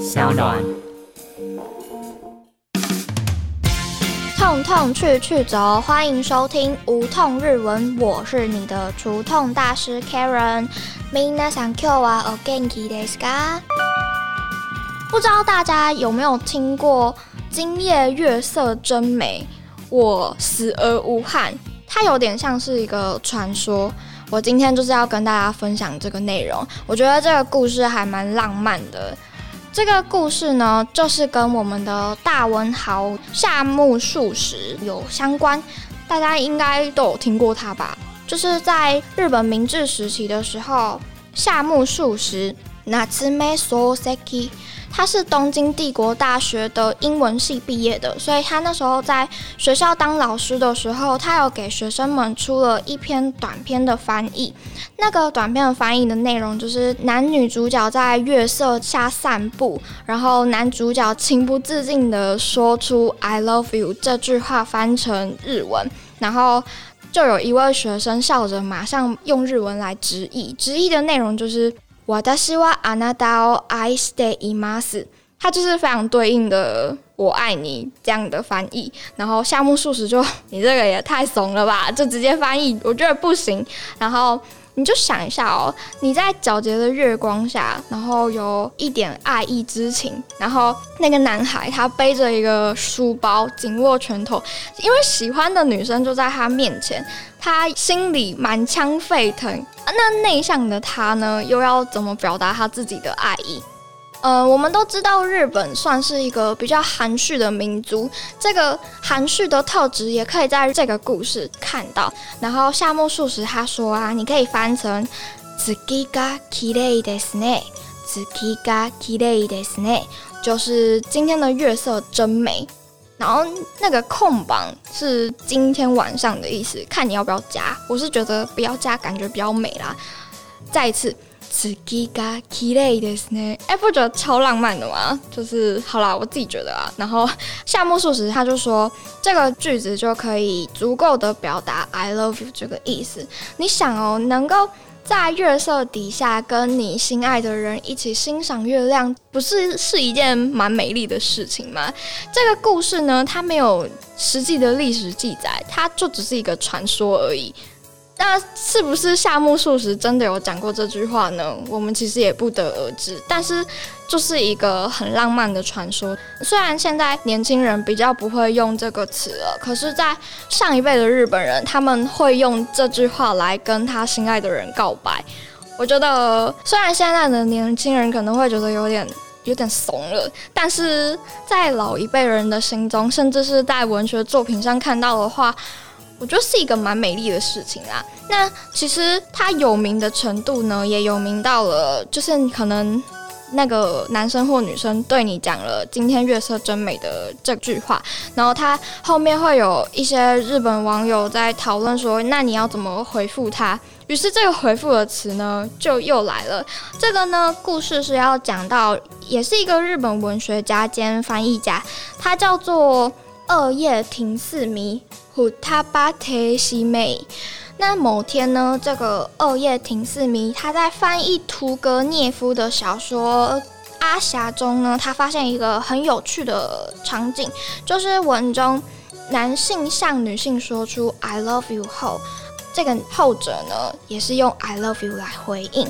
小暖。痛痛去去走，欢迎收听无痛日文，我是你的除痛大师 Karen。皆さん今日はお元気ですか？不知道大家有没有听过“今夜月色真美，我死而无憾”？它有点像是一个传说。我今天就是要跟大家分享这个内容。我觉得这个故事还蛮浪漫的。 这个故事呢，就是跟我们的大文豪夏目漱石有相关，大家应该都有听过他吧？就是在日本明治时期的时候，夏目漱石 （Natsume Soseki）。他是东京帝国大学的英文系毕业的，所以他那时候在学校当老师的时候，他有给学生们出了一篇短篇的翻译。那个短片的翻译的内容就是男女主角在月色下散步，然后男主角情不自禁的说出 “I love you” 这句话，翻成日文，然后就有一位学生笑着马上用日文来直译，直译的内容就是。我的希望あなたを愛しています。它就是非常对应的“我爱你”这样的翻译。然后夏目漱石就你这个也太怂了吧，就直接翻译，我觉得不行。然后。 你就想一下哦，你在皎洁的月光下，然后有一点爱意之情，然后那个男孩他背着一个书包，紧握拳头，因为喜欢的女生就在他面前，他心里满腔沸腾。那内向的他呢，又要怎么表达他自己的爱意？呃，我们都知道日本算是一个比较含蓄的民族，这个含蓄的特质也可以在这个故事看到。然后夏目漱石他说啊，你可以翻成“月が綺麗ですね”，“月が綺麗ですね”，就是今天的月色真美。然后那个空榜是今天晚上的意思，看你要不要加。我是觉得不要加，感觉比较美啦。再一次。 月が綺麗ですね，哎，不觉得超浪漫的吗？就是好啦，我自己觉得啊。然后夏目漱石他就说，这个句子就可以足够的表达 I love you 这个意思。你想哦，能够在月色底下跟你心爱的人一起欣赏月亮，不是是一件蛮美丽的事情吗？这个故事呢，它没有实际的历史记载，它就只是一个传说而已。 那是不是夏目漱石真的有讲过这句话呢？我们其实也不得而知。但是就是一个很浪漫的传说。虽然现在年轻人比较不会用这个词了，可是，在上一辈的日本人，他们会用这句话来跟他心爱的人告白。我觉得，虽然现在的年轻人可能会觉得有点有点怂了，但是在老一辈人的心中，甚至是在文学作品上看到的话。我觉得是一个蛮美丽的事情啊。那其实它有名的程度呢，也有名到了，就是可能那个男生或女生对你讲了“今天月色真美”的这句话，然后他后面会有一些日本网友在讨论说，那你要怎么回复他？于是这个回复的词呢，就又来了。这个呢，故事是要讲到，也是一个日本文学家兼翻译家，他叫做二叶亭四迷。虎他巴提西美。那某天呢，这个二叶亭四迷他在翻译屠格涅夫的小说《阿霞》中呢，他发现一个很有趣的场景，就是文中男性向女性说出 “I love you” 后，这个后者呢，也是用 “I love you” 来回应。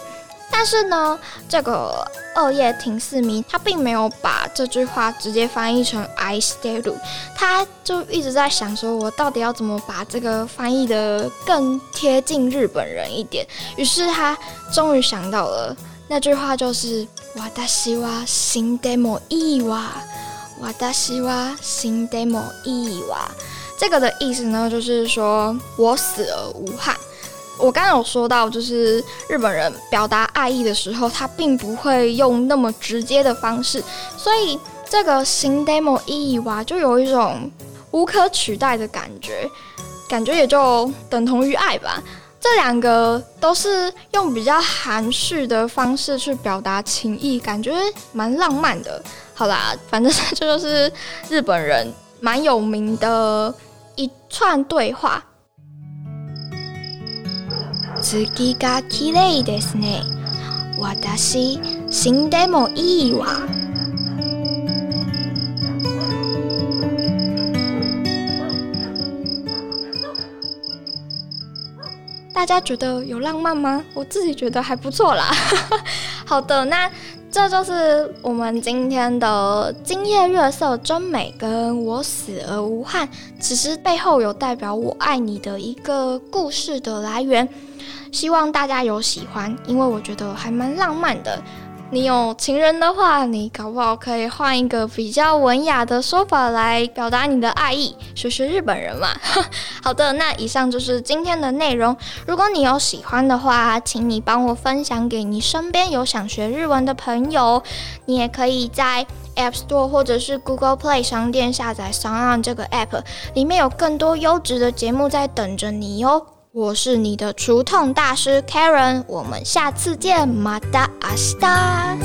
但是呢，这个二叶亭四迷他并没有把这句话直接翻译成 I stay you，他就一直在想说，我到底要怎么把这个翻译的更贴近日本人一点。于是他终于想到了那句话，就是わたしは死んでもいいわ，わたしは死んでもいいわ。这个的意思呢，就是说我死而无憾。 我刚刚有说到，就是日本人表达爱意的时候，他并不会用那么直接的方式，所以这个新 demo 意义哇，就有一种无可取代的感觉，感觉也就等同于爱吧。这两个都是用比较含蓄的方式去表达情意，感觉蛮浪漫的。好啦，反正这就是日本人蛮有名的一串对话。月が綺麗ですね。私死んでもいいわ。大家觉得有浪漫吗？我自己觉得还不错啦。好的，那这就是我们今天的《今夜月色真美》跟我死而无憾，其实背后有代表我爱你的一个故事的来源。希望大家有喜欢，因为我觉得还蛮浪漫的。你有情人的话，你搞不好可以换一个比较文雅的说法来表达你的爱意，学学日本人嘛。好的，那以上就是今天的内容。如果你有喜欢的话，请你帮我分享给你身边有想学日文的朋友。你也可以在 App Store 或者是 Google Play 商店下载 s o n 这个 App，里面有更多优质的节目在等着你哟。我是你的除痛大师 Karen，我们下次见，马达阿斯达。